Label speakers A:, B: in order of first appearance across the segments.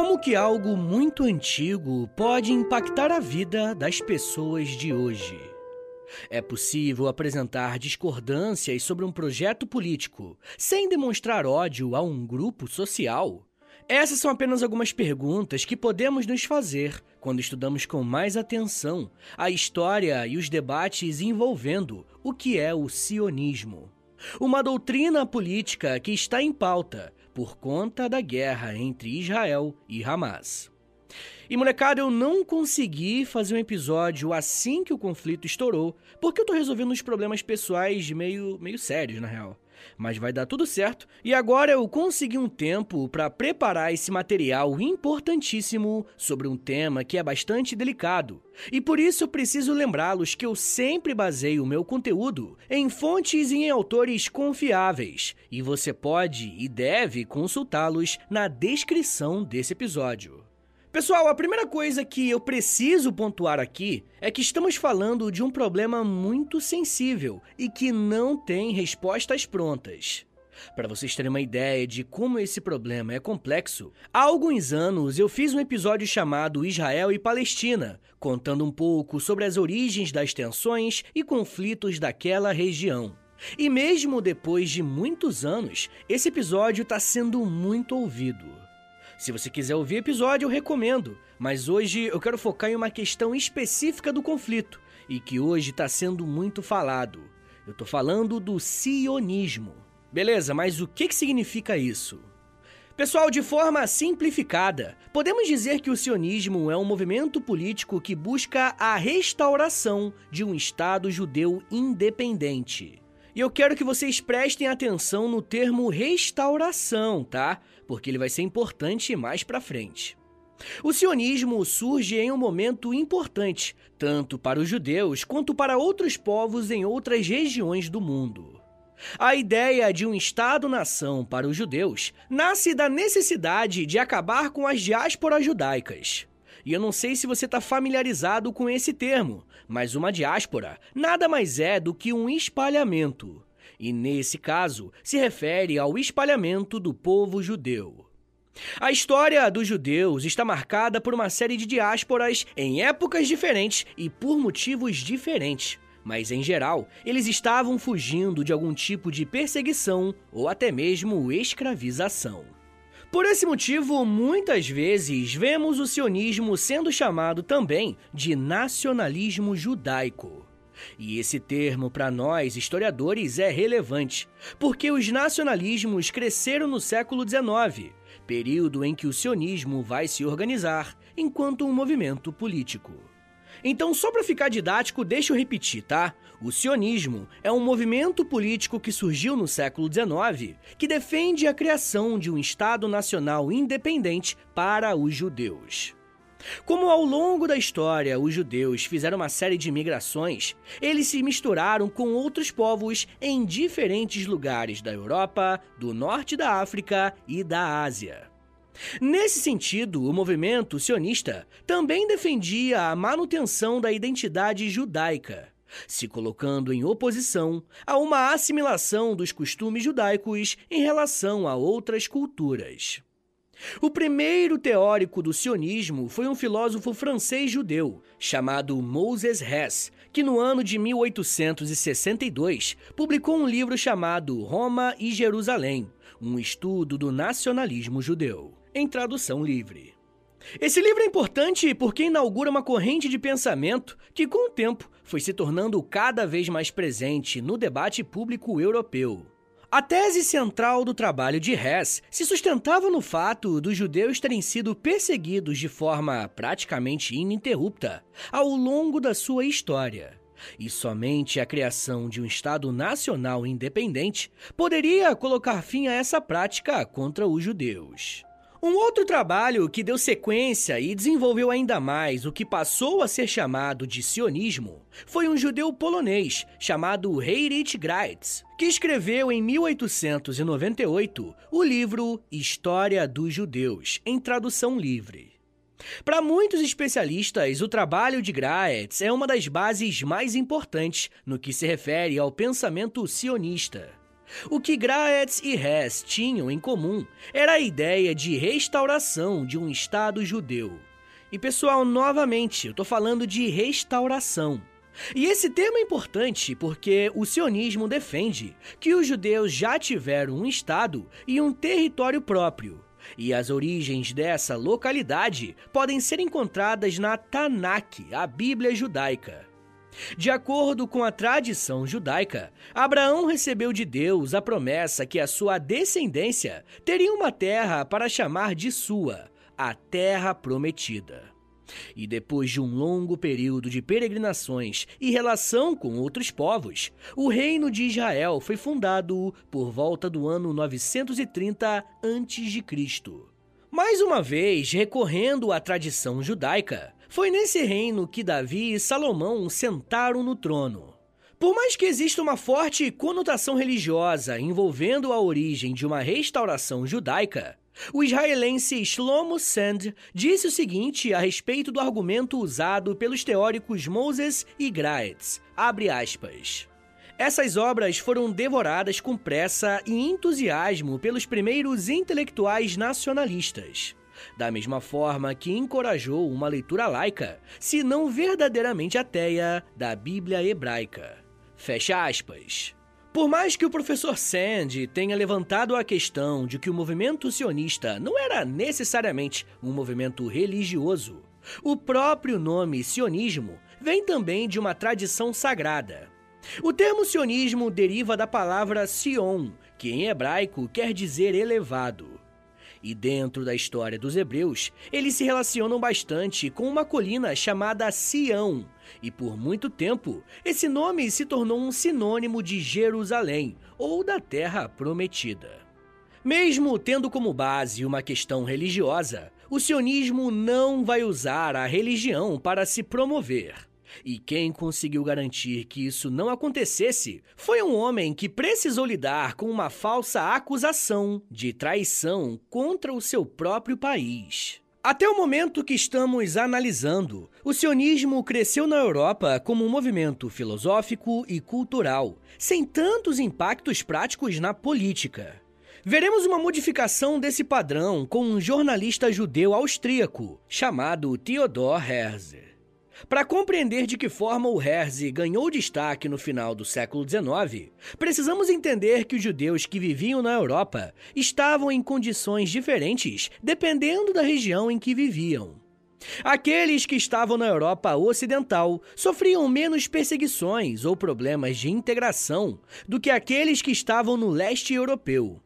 A: Como que algo muito antigo pode impactar a vida das pessoas de hoje? É possível apresentar discordâncias sobre um projeto político sem demonstrar ódio a um grupo social? Essas são apenas algumas perguntas que podemos nos fazer quando estudamos com mais atenção a história e os debates envolvendo o que é o sionismo. Uma doutrina política que está em pauta por conta da guerra entre Israel e Hamas. E molecada, eu não consegui fazer um episódio assim que o conflito estourou, porque eu tô resolvendo uns problemas pessoais meio, meio sérios, na real mas vai dar tudo certo. E agora eu consegui um tempo para preparar esse material importantíssimo sobre um tema que é bastante delicado. E por isso preciso lembrá-los que eu sempre baseio o meu conteúdo em fontes e em autores confiáveis, e você pode e deve consultá-los na descrição desse episódio. Pessoal, a primeira coisa que eu preciso pontuar aqui é que estamos falando de um problema muito sensível e que não tem respostas prontas. Para vocês terem uma ideia de como esse problema é complexo, há alguns anos eu fiz um episódio chamado Israel e Palestina, contando um pouco sobre as origens das tensões e conflitos daquela região. E mesmo depois de muitos anos, esse episódio está sendo muito ouvido. Se você quiser ouvir episódio, eu recomendo, mas hoje eu quero focar em uma questão específica do conflito e que hoje está sendo muito falado. Eu estou falando do sionismo. Beleza, mas o que, que significa isso? Pessoal, de forma simplificada, podemos dizer que o sionismo é um movimento político que busca a restauração de um Estado judeu independente. E eu quero que vocês prestem atenção no termo restauração, tá? Porque ele vai ser importante mais para frente. O sionismo surge em um momento importante, tanto para os judeus quanto para outros povos em outras regiões do mundo. A ideia de um Estado-nação para os judeus nasce da necessidade de acabar com as diásporas judaicas. E eu não sei se você está familiarizado com esse termo, mas uma diáspora nada mais é do que um espalhamento. E nesse caso, se refere ao espalhamento do povo judeu. A história dos judeus está marcada por uma série de diásporas em épocas diferentes e por motivos diferentes. Mas, em geral, eles estavam fugindo de algum tipo de perseguição ou até mesmo escravização. Por esse motivo, muitas vezes vemos o sionismo sendo chamado também de nacionalismo judaico. E esse termo, para nós historiadores, é relevante, porque os nacionalismos cresceram no século XIX, período em que o sionismo vai se organizar enquanto um movimento político. Então, só para ficar didático, deixa eu repetir, tá? O sionismo é um movimento político que surgiu no século XIX que defende a criação de um Estado nacional independente para os judeus. Como ao longo da história os judeus fizeram uma série de migrações, eles se misturaram com outros povos em diferentes lugares da Europa, do norte da África e da Ásia. Nesse sentido, o movimento sionista também defendia a manutenção da identidade judaica, se colocando em oposição a uma assimilação dos costumes judaicos em relação a outras culturas. O primeiro teórico do sionismo foi um filósofo francês judeu chamado Moses Hess, que no ano de 1862 publicou um livro chamado Roma e Jerusalém, um estudo do nacionalismo judeu em tradução livre. Esse livro é importante porque inaugura uma corrente de pensamento que, com o tempo, foi se tornando cada vez mais presente no debate público europeu. A tese central do trabalho de Hess se sustentava no fato dos judeus terem sido perseguidos de forma praticamente ininterrupta ao longo da sua história. E somente a criação de um Estado nacional independente poderia colocar fim a essa prática contra os judeus. Um outro trabalho que deu sequência e desenvolveu ainda mais o que passou a ser chamado de sionismo foi um judeu polonês chamado Heinrich Graetz, que escreveu em 1898 o livro História dos Judeus, em tradução livre. Para muitos especialistas, o trabalho de Graetz é uma das bases mais importantes no que se refere ao pensamento sionista. O que Graetz e Hess tinham em comum era a ideia de restauração de um Estado judeu. E pessoal, novamente, eu estou falando de restauração. E esse termo é importante porque o sionismo defende que os judeus já tiveram um Estado e um território próprio. E as origens dessa localidade podem ser encontradas na Tanakh, a Bíblia judaica. De acordo com a tradição judaica, Abraão recebeu de Deus a promessa que a sua descendência teria uma terra para chamar de sua, a Terra Prometida. E depois de um longo período de peregrinações e relação com outros povos, o reino de Israel foi fundado por volta do ano 930 a.C. Mais uma vez, recorrendo à tradição judaica, foi nesse reino que Davi e Salomão sentaram no trono. Por mais que exista uma forte conotação religiosa envolvendo a origem de uma restauração judaica, o israelense Shlomo Sand disse o seguinte a respeito do argumento usado pelos teóricos Moses e Graetz, aspas, Essas obras foram devoradas com pressa e entusiasmo pelos primeiros intelectuais nacionalistas. Da mesma forma que encorajou uma leitura laica, se não verdadeiramente ateia, da Bíblia hebraica. Fecha aspas. Por mais que o professor Sand tenha levantado a questão de que o movimento sionista não era necessariamente um movimento religioso, o próprio nome sionismo vem também de uma tradição sagrada. O termo sionismo deriva da palavra Sion, que em hebraico quer dizer elevado. E dentro da história dos hebreus, eles se relacionam bastante com uma colina chamada Sião, e por muito tempo esse nome se tornou um sinônimo de Jerusalém ou da Terra Prometida. Mesmo tendo como base uma questão religiosa, o sionismo não vai usar a religião para se promover. E quem conseguiu garantir que isso não acontecesse foi um homem que precisou lidar com uma falsa acusação de traição contra o seu próprio país. Até o momento que estamos analisando, o sionismo cresceu na Europa como um movimento filosófico e cultural, sem tantos impactos práticos na política. Veremos uma modificação desse padrão com um jornalista judeu austríaco chamado Theodor Herzl. Para compreender de que forma o Herzi ganhou destaque no final do século XIX, precisamos entender que os judeus que viviam na Europa estavam em condições diferentes dependendo da região em que viviam. Aqueles que estavam na Europa Ocidental sofriam menos perseguições ou problemas de integração do que aqueles que estavam no leste europeu.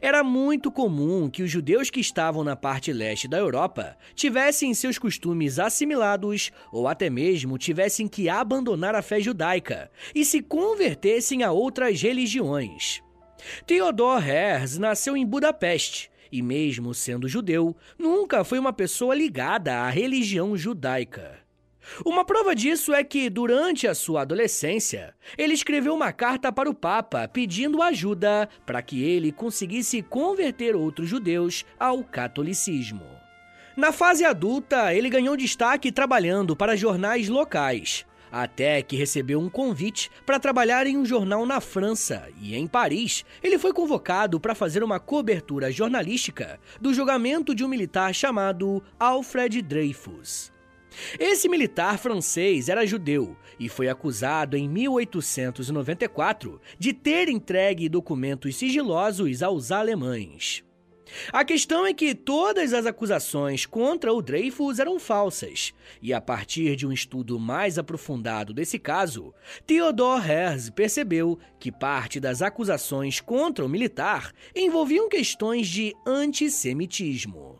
A: Era muito comum que os judeus que estavam na parte leste da Europa tivessem seus costumes assimilados ou até mesmo tivessem que abandonar a fé judaica e se convertessem a outras religiões. Theodor Herz nasceu em Budapeste e, mesmo sendo judeu, nunca foi uma pessoa ligada à religião judaica. Uma prova disso é que, durante a sua adolescência, ele escreveu uma carta para o Papa pedindo ajuda para que ele conseguisse converter outros judeus ao catolicismo. Na fase adulta, ele ganhou destaque trabalhando para jornais locais, até que recebeu um convite para trabalhar em um jornal na França e em Paris, ele foi convocado para fazer uma cobertura jornalística do julgamento de um militar chamado Alfred Dreyfus. Esse militar francês era judeu e foi acusado em 1894 de ter entregue documentos sigilosos aos alemães. A questão é que todas as acusações contra o Dreyfus eram falsas, e a partir de um estudo mais aprofundado desse caso, Theodor Herz percebeu que parte das acusações contra o militar envolviam questões de antissemitismo.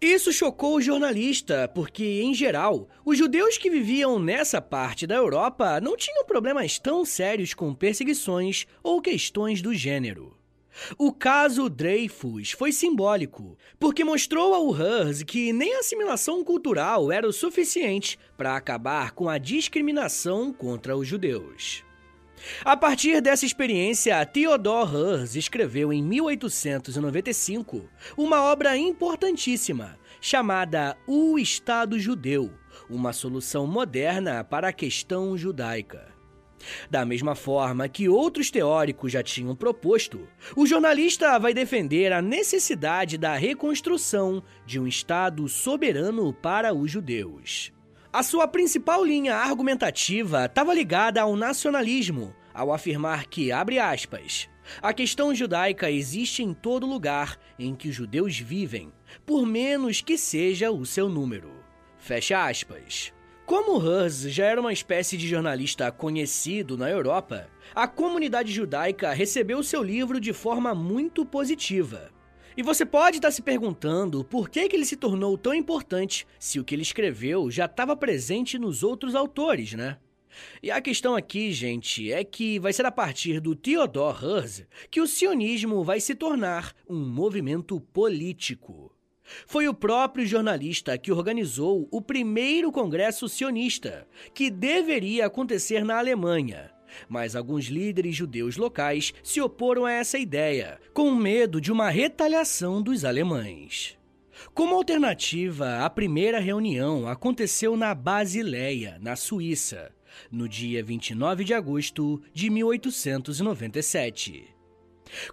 A: Isso chocou o jornalista, porque, em geral, os judeus que viviam nessa parte da Europa não tinham problemas tão sérios com perseguições ou questões do gênero. O caso Dreyfus foi simbólico, porque mostrou ao Hers que nem a assimilação cultural era o suficiente para acabar com a discriminação contra os judeus. A partir dessa experiência, Theodor Herz escreveu em 1895 uma obra importantíssima chamada O Estado Judeu, uma solução moderna para a questão judaica. Da mesma forma que outros teóricos já tinham proposto, o jornalista vai defender a necessidade da reconstrução de um Estado soberano para os judeus. A sua principal linha argumentativa estava ligada ao nacionalismo, ao afirmar que, abre aspas, a questão judaica existe em todo lugar em que os judeus vivem, por menos que seja o seu número. Fecha aspas. Como Hearst já era uma espécie de jornalista conhecido na Europa, a comunidade judaica recebeu seu livro de forma muito positiva. E você pode estar se perguntando por que, que ele se tornou tão importante se o que ele escreveu já estava presente nos outros autores, né? E a questão aqui, gente, é que vai ser a partir do Theodor Herzl que o sionismo vai se tornar um movimento político. Foi o próprio jornalista que organizou o primeiro congresso sionista, que deveria acontecer na Alemanha. Mas alguns líderes judeus locais se oporam a essa ideia, com medo de uma retaliação dos alemães. Como alternativa, a primeira reunião aconteceu na Basileia, na Suíça, no dia 29 de agosto de 1897.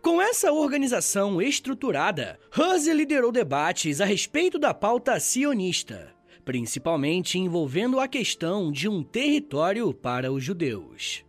A: Com essa organização estruturada, Hussey liderou debates a respeito da pauta sionista, principalmente envolvendo a questão de um território para os judeus.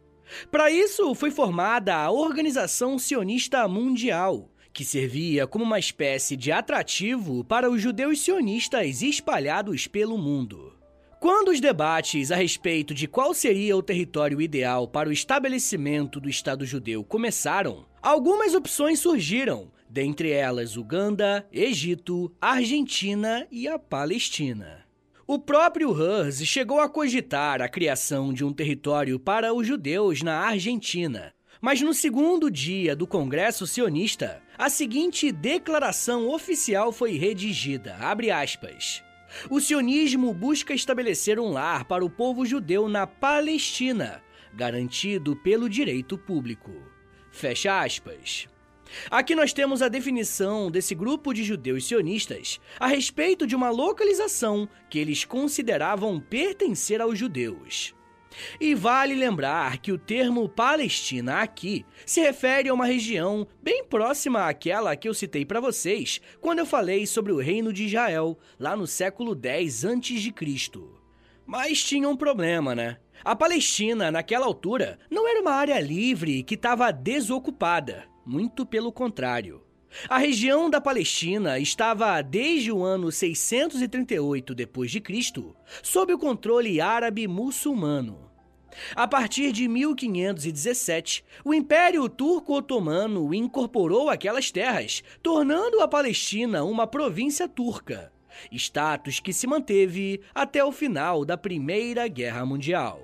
A: Para isso, foi formada a Organização Sionista Mundial, que servia como uma espécie de atrativo para os judeus sionistas espalhados pelo mundo. Quando os debates a respeito de qual seria o território ideal para o estabelecimento do Estado judeu começaram, algumas opções surgiram, dentre elas Uganda, Egito, Argentina e a Palestina. O próprio Hearst chegou a cogitar a criação de um território para os judeus na Argentina, mas no segundo dia do Congresso Sionista, a seguinte declaração oficial foi redigida, aspas, o sionismo busca estabelecer um lar para o povo judeu na Palestina, garantido pelo direito público. Fecha aspas. Aqui nós temos a definição desse grupo de judeus sionistas a respeito de uma localização que eles consideravam pertencer aos judeus. E vale lembrar que o termo Palestina aqui se refere a uma região bem próxima àquela que eu citei para vocês quando eu falei sobre o reino de Israel, lá no século 10 a.C. Mas tinha um problema, né? A Palestina, naquela altura, não era uma área livre que estava desocupada, muito pelo contrário. A região da Palestina estava desde o ano 638 d.C. sob o controle árabe muçulmano. A partir de 1517, o Império Turco-Otomano incorporou aquelas terras, tornando a Palestina uma província turca, status que se manteve até o final da Primeira Guerra Mundial.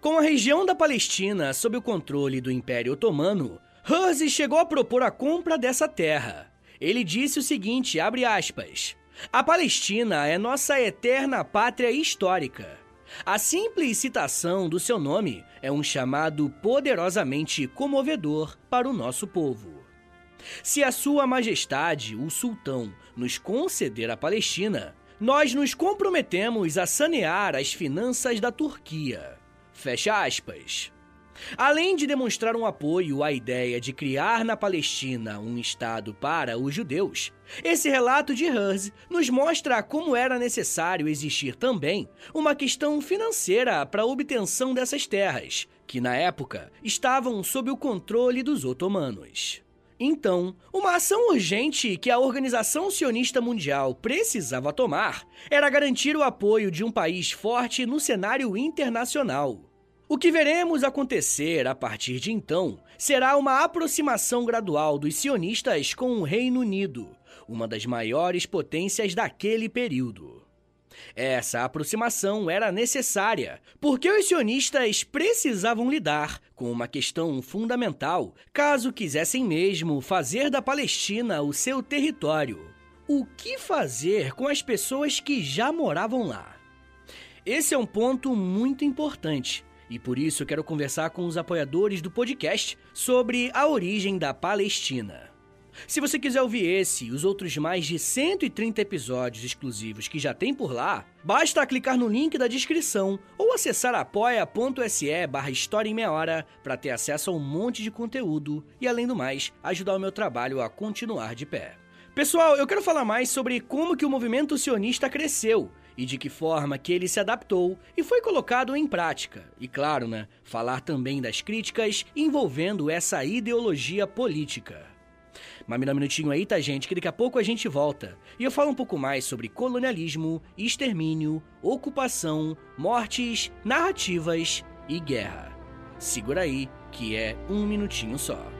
A: Com a região da Palestina sob o controle do Império Otomano, Herzl chegou a propor a compra dessa terra. Ele disse o seguinte, aspas, a Palestina é nossa eterna pátria histórica. A simples citação do seu nome é um chamado poderosamente comovedor para o nosso povo. Se a Sua Majestade, o Sultão, nos conceder a Palestina, nós nos comprometemos a sanear as finanças da Turquia. Fecha aspas. Além de demonstrar um apoio à ideia de criar na Palestina um Estado para os judeus, esse relato de Hearst nos mostra como era necessário existir também uma questão financeira para a obtenção dessas terras, que na época estavam sob o controle dos otomanos. Então, uma ação urgente que a Organização Sionista Mundial precisava tomar era garantir o apoio de um país forte no cenário internacional. O que veremos acontecer a partir de então será uma aproximação gradual dos sionistas com o Reino Unido, uma das maiores potências daquele período. Essa aproximação era necessária, porque os sionistas precisavam lidar com uma questão fundamental caso quisessem mesmo fazer da Palestina o seu território. O que fazer com as pessoas que já moravam lá? Esse é um ponto muito importante e por isso quero conversar com os apoiadores do podcast sobre a origem da Palestina. Se você quiser ouvir esse e os outros mais de 130 episódios exclusivos que já tem por lá, basta clicar no link da descrição ou acessar apoia.se barra História em Meia Hora para ter acesso a um monte de conteúdo e, além do mais, ajudar o meu trabalho a continuar de pé. Pessoal, eu quero falar mais sobre como que o movimento sionista cresceu e de que forma que ele se adaptou e foi colocado em prática. E claro, né, falar também das críticas envolvendo essa ideologia política. Mas me dá um minutinho aí, tá, gente, que daqui a pouco a gente volta. E eu falo um pouco mais sobre colonialismo, extermínio, ocupação, mortes, narrativas e guerra. Segura aí, que é um minutinho só.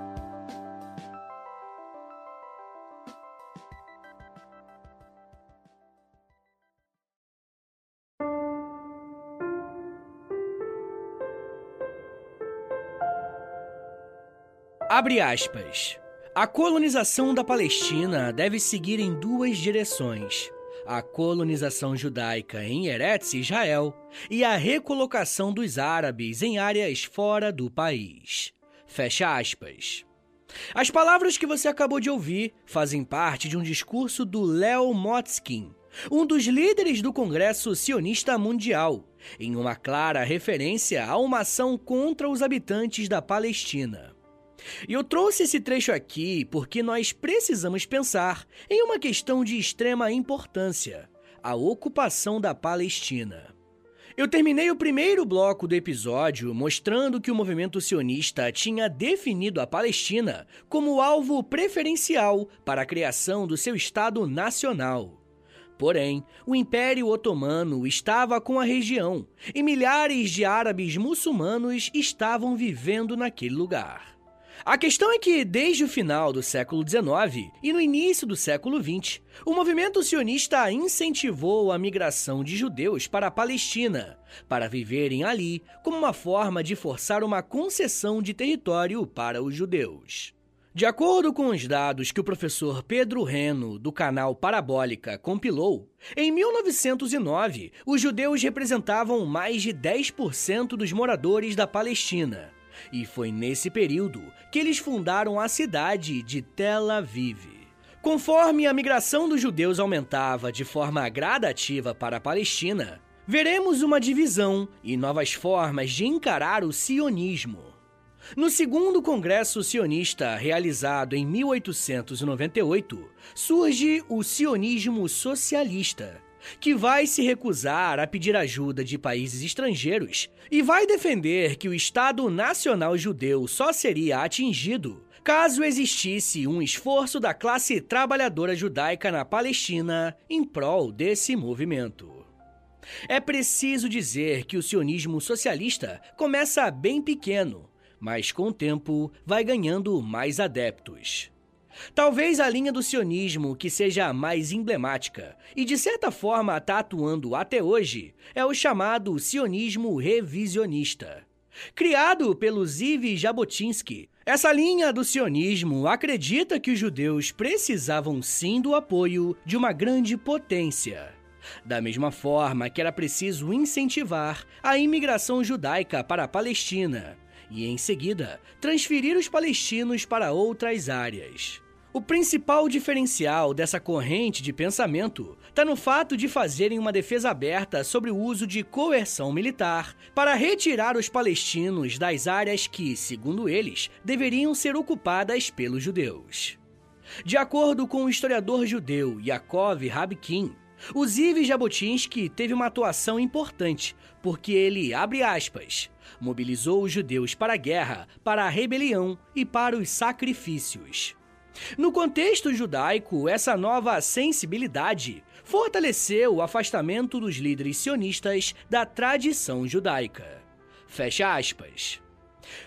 A: Abre aspas. A colonização da Palestina deve seguir em duas direções: a colonização judaica em Eretz Israel e a recolocação dos árabes em áreas fora do país. Fecha aspas. As palavras que você acabou de ouvir fazem parte de um discurso do Leo Motzkin, um dos líderes do Congresso Sionista Mundial, em uma clara referência a uma ação contra os habitantes da Palestina. E eu trouxe esse trecho aqui porque nós precisamos pensar em uma questão de extrema importância: a ocupação da Palestina. Eu terminei o primeiro bloco do episódio mostrando que o movimento sionista tinha definido a Palestina como alvo preferencial para a criação do seu Estado nacional. Porém, o Império Otomano estava com a região e milhares de árabes muçulmanos estavam vivendo naquele lugar. A questão é que, desde o final do século XIX e no início do século XX, o movimento sionista incentivou a migração de judeus para a Palestina, para viverem ali como uma forma de forçar uma concessão de território para os judeus. De acordo com os dados que o professor Pedro Reno, do canal Parabólica, compilou, em 1909, os judeus representavam mais de 10% dos moradores da Palestina e foi nesse período que eles fundaram a cidade de Tel Aviv. Conforme a migração dos judeus aumentava de forma gradativa para a Palestina, veremos uma divisão e novas formas de encarar o sionismo. No segundo Congresso Sionista, realizado em 1898, surge o sionismo socialista, que vai se recusar a pedir ajuda de países estrangeiros e vai defender que o Estado Nacional Judeu só seria atingido caso existisse um esforço da classe trabalhadora judaica na Palestina em prol desse movimento. É preciso dizer que o sionismo socialista começa bem pequeno, mas com o tempo vai ganhando mais adeptos. Talvez a linha do sionismo que seja a mais emblemática e de certa forma está atuando até hoje é o chamado sionismo revisionista. Criado pelo Ziv Jabotinsky, essa linha do sionismo acredita que os judeus precisavam sim do apoio de uma grande potência. Da mesma forma que era preciso incentivar a imigração judaica para a Palestina e, em seguida, transferir os palestinos para outras áreas. O principal diferencial dessa corrente de pensamento está no fato de fazerem uma defesa aberta sobre o uso de coerção militar para retirar os palestinos das áreas que, segundo eles, deveriam ser ocupadas pelos judeus. De acordo com o historiador judeu Yaakov Rabkin, O Ziv Jabotinsky teve uma atuação importante, porque ele, abre aspas, mobilizou os judeus para a guerra, para a rebelião e para os sacrifícios. No contexto judaico, essa nova sensibilidade fortaleceu o afastamento dos líderes sionistas da tradição judaica. Fecha aspas.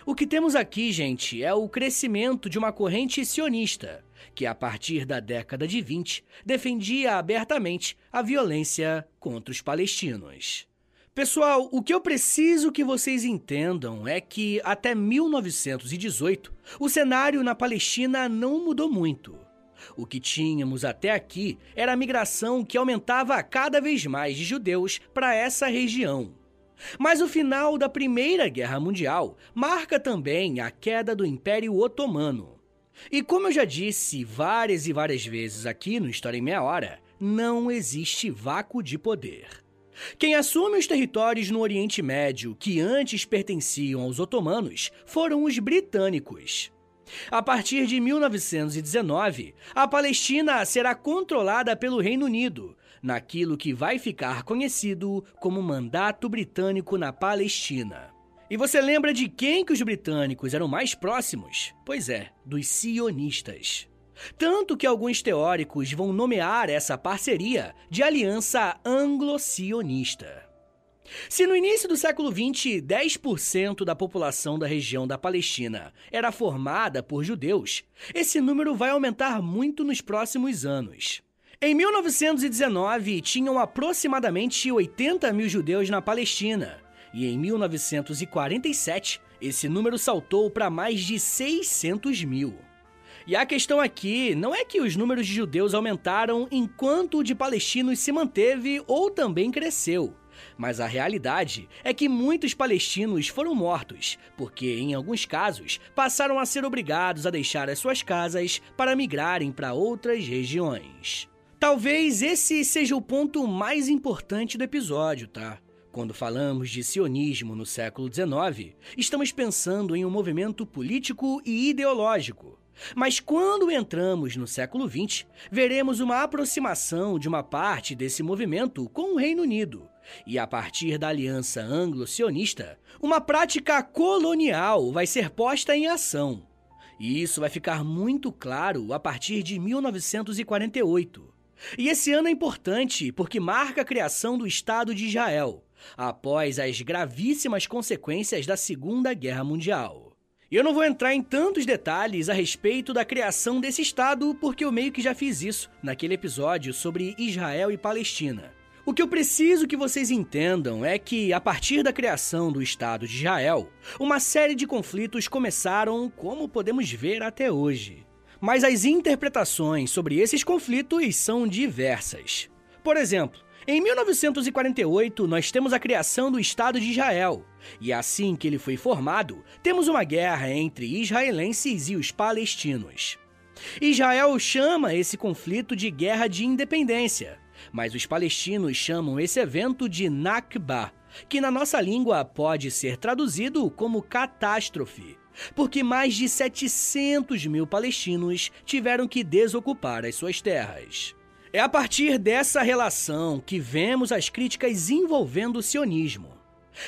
A: O que temos aqui, gente, é o crescimento de uma corrente sionista, que a partir da década de 20 defendia abertamente a violência contra os palestinos. Pessoal, o que eu preciso que vocês entendam é que até 1918 o cenário na Palestina não mudou muito. O que tínhamos até aqui era a migração que aumentava cada vez mais de judeus para essa região. Mas o final da Primeira Guerra Mundial marca também a queda do Império Otomano. E como eu já disse várias e várias vezes aqui no História em Meia Hora, não existe vácuo de poder. Quem assume os territórios no Oriente Médio que antes pertenciam aos otomanos foram os britânicos. A partir de 1919, a Palestina será controlada pelo Reino Unido, naquilo que vai ficar conhecido como Mandato Britânico na Palestina. E você lembra de quem que os britânicos eram mais próximos? Pois é, dos sionistas. Tanto que alguns teóricos vão nomear essa parceria de aliança anglo-sionista. Se no início do século XX 10% da população da região da Palestina era formada por judeus, esse número vai aumentar muito nos próximos anos. Em 1919, tinham aproximadamente 80 mil judeus na Palestina, e em 1947, esse número saltou para mais de 600 mil. E a questão aqui não é que os números de judeus aumentaram enquanto o de palestinos se manteve ou também cresceu. Mas a realidade é que muitos palestinos foram mortos, porque, em alguns casos, passaram a ser obrigados a deixar as suas casas para migrarem para outras regiões. Talvez esse seja o ponto mais importante do episódio, tá? Quando falamos de sionismo no século XIX, estamos pensando em um movimento político e ideológico mas quando entramos no século XX, veremos uma aproximação de uma parte desse movimento com o Reino Unido. E a partir da aliança anglo-sionista, uma prática colonial vai ser posta em ação. E isso vai ficar muito claro a partir de 1948. E esse ano é importante porque marca a criação do Estado de Israel, após as gravíssimas consequências da Segunda Guerra Mundial. Eu não vou entrar em tantos detalhes a respeito da criação desse Estado, porque eu meio que já fiz isso naquele episódio sobre Israel e Palestina. O que eu preciso que vocês entendam é que, a partir da criação do Estado de Israel, uma série de conflitos começaram, como podemos ver até hoje. Mas as interpretações sobre esses conflitos são diversas. Por exemplo, em 1948, nós temos a criação do Estado de Israel. E assim que ele foi formado, temos uma guerra entre israelenses e os palestinos. Israel chama esse conflito de Guerra de Independência, mas os palestinos chamam esse evento de Nakba, que na nossa língua pode ser traduzido como catástrofe, porque mais de 700 mil palestinos tiveram que desocupar as suas terras. É a partir dessa relação que vemos as críticas envolvendo o sionismo.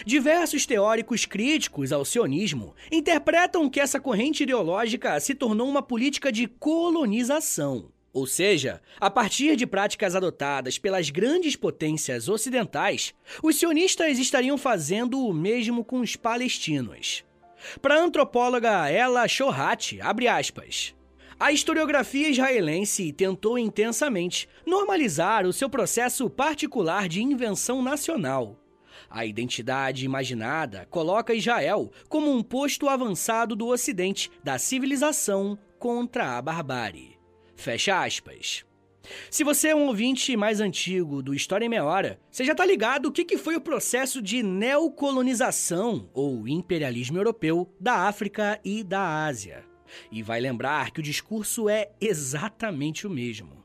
A: Diversos teóricos críticos ao sionismo interpretam que essa corrente ideológica se tornou uma política de colonização. Ou seja, a partir de práticas adotadas pelas grandes potências ocidentais, os sionistas estariam fazendo o mesmo com os palestinos. Para a antropóloga Ella Shohat, abre aspas, a historiografia israelense tentou intensamente normalizar o seu processo particular de invenção nacional. A identidade imaginada coloca Israel como um posto avançado do Ocidente da civilização contra a barbárie. Fecha aspas. Se você é um ouvinte mais antigo do História em Meia Hora, você já está ligado o que, que foi o processo de neocolonização ou imperialismo europeu da África e da Ásia. E vai lembrar que o discurso é exatamente o mesmo.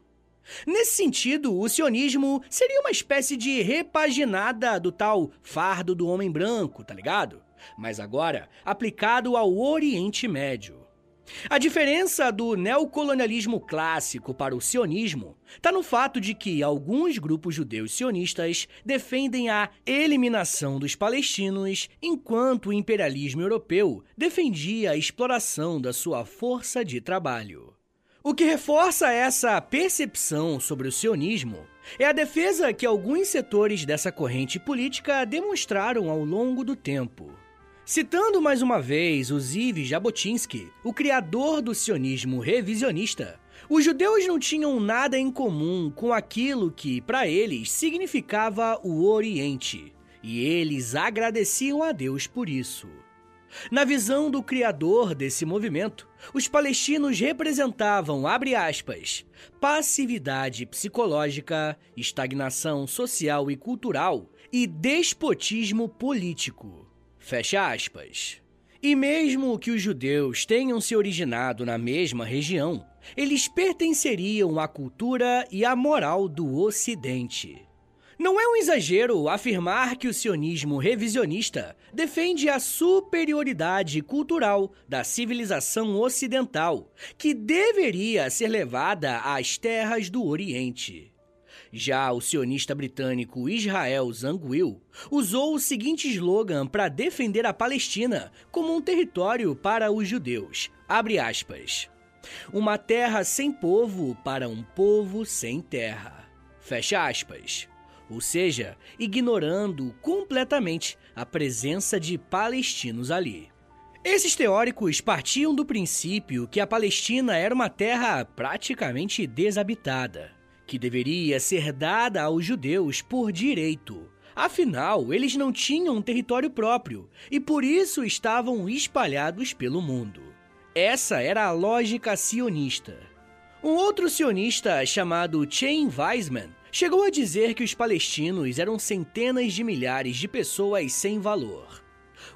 A: Nesse sentido, o sionismo seria uma espécie de repaginada do tal fardo do homem branco, tá ligado? Mas agora aplicado ao Oriente Médio. A diferença do neocolonialismo clássico para o sionismo está no fato de que alguns grupos judeus sionistas defendem a eliminação dos palestinos, enquanto o imperialismo europeu defendia a exploração da sua força de trabalho. O que reforça essa percepção sobre o sionismo é a defesa que alguns setores dessa corrente política demonstraram ao longo do tempo. Citando mais uma vez o Ziv Jabotinsky, o criador do sionismo revisionista, os judeus não tinham nada em comum com aquilo que, para eles, significava o Oriente, e eles agradeciam a Deus por isso. Na visão do criador desse movimento, os palestinos representavam, abre aspas, passividade psicológica, estagnação social e cultural e despotismo político. Fecha aspas. E mesmo que os judeus tenham se originado na mesma região, eles pertenceriam à cultura e à moral do Ocidente. Não é um exagero afirmar que o sionismo revisionista defende a superioridade cultural da civilização ocidental, que deveria ser levada às terras do Oriente. Já o sionista britânico Israel Zangwill usou o seguinte slogan para defender a Palestina como um território para os judeus. Abre aspas. Uma terra sem povo para um povo sem terra. Fecha aspas. Ou seja, ignorando completamente a presença de palestinos ali. Esses teóricos partiam do princípio que a Palestina era uma terra praticamente desabitada que deveria ser dada aos judeus por direito. Afinal, eles não tinham um território próprio e por isso estavam espalhados pelo mundo. Essa era a lógica sionista. Um outro sionista chamado Chaim Weizmann chegou a dizer que os palestinos eram centenas de milhares de pessoas sem valor.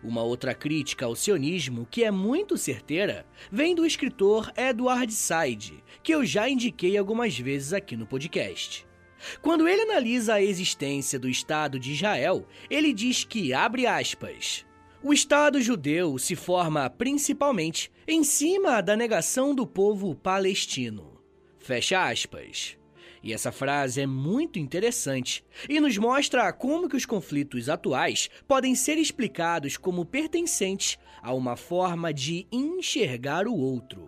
A: Uma outra crítica ao sionismo, que é muito certeira, vem do escritor Edward Said, que eu já indiquei algumas vezes aqui no podcast. Quando ele analisa a existência do Estado de Israel, ele diz que, abre aspas, o Estado judeu se forma principalmente em cima da negação do povo palestino. Fecha aspas. E essa frase é muito interessante e nos mostra como que os conflitos atuais podem ser explicados como pertencentes a uma forma de enxergar o outro.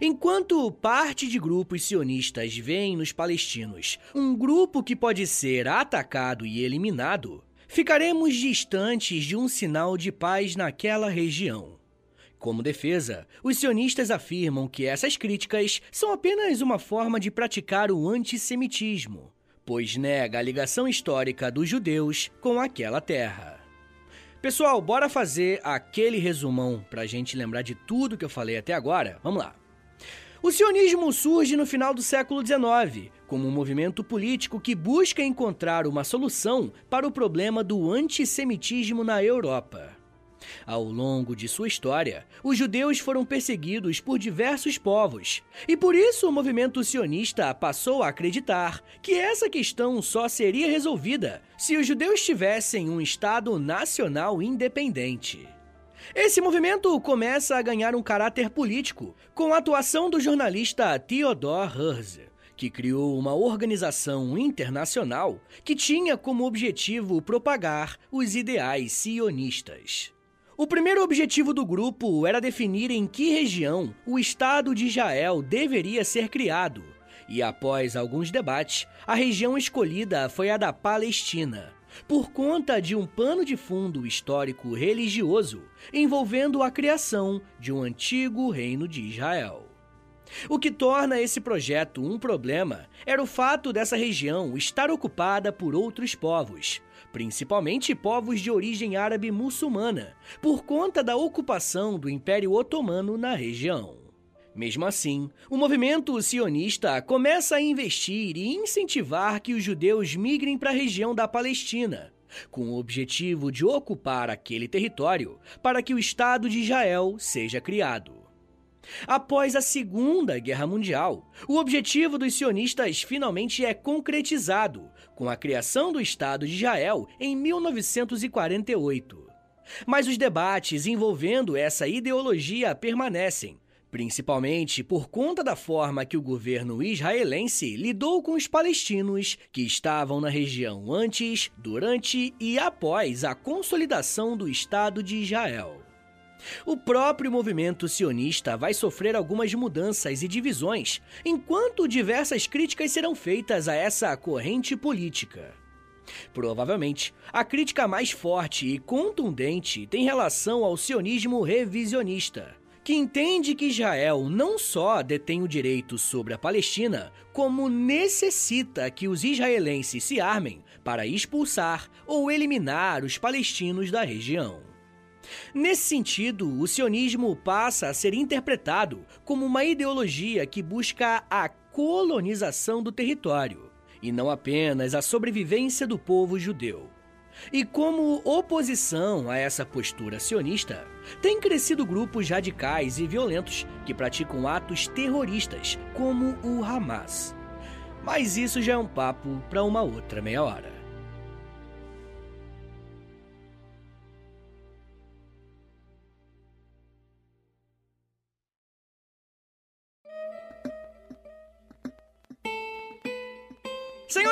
A: Enquanto parte de grupos sionistas veem nos palestinos um grupo que pode ser atacado e eliminado, ficaremos distantes de um sinal de paz naquela região. Como defesa, os sionistas afirmam que essas críticas são apenas uma forma de praticar o antissemitismo, pois nega a ligação histórica dos judeus com aquela terra. Pessoal, bora fazer aquele resumão para a gente lembrar de tudo que eu falei até agora? Vamos lá. O sionismo surge no final do século XIX, como um movimento político que busca encontrar uma solução para o problema do antissemitismo na Europa. Ao longo de sua história, os judeus foram perseguidos por diversos povos, e por isso o movimento sionista passou a acreditar que essa questão só seria resolvida se os judeus tivessem um Estado nacional independente. Esse movimento começa a ganhar um caráter político com a atuação do jornalista Theodor Herzl, que criou uma organização internacional que tinha como objetivo propagar os ideais sionistas. O primeiro objetivo do grupo era definir em que região o Estado de Israel deveria ser criado, e após alguns debates, a região escolhida foi a da Palestina, por conta de um pano de fundo histórico religioso envolvendo a criação de um antigo reino de Israel. O que torna esse projeto um problema era o fato dessa região estar ocupada por outros povos, principalmente povos de origem árabe muçulmana, por conta da ocupação do Império Otomano na região. Mesmo assim, o movimento sionista começa a investir e incentivar que os judeus migrem para a região da Palestina, com o objetivo de ocupar aquele território para que o Estado de Israel seja criado. Após a Segunda Guerra Mundial, o objetivo dos sionistas finalmente é concretizado com a criação do Estado de Israel em 1948. Mas os debates envolvendo essa ideologia permanecem, principalmente por conta da forma que o governo israelense lidou com os palestinos que estavam na região antes, durante e após a consolidação do Estado de Israel. O próprio movimento sionista vai sofrer algumas mudanças e divisões, enquanto diversas críticas serão feitas a essa corrente política. Provavelmente, a crítica mais forte e contundente tem relação ao sionismo revisionista, que entende que Israel não só detém o direito sobre a Palestina, como necessita que os israelenses se armem para expulsar ou eliminar os palestinos da região. Nesse sentido, o sionismo passa a ser interpretado como uma ideologia que busca a colonização do território, e não apenas a sobrevivência do povo judeu. E como oposição a essa postura sionista, tem crescido grupos radicais e violentos que praticam atos terroristas, como o Hamas. Mas isso já é um papo para uma outra meia hora.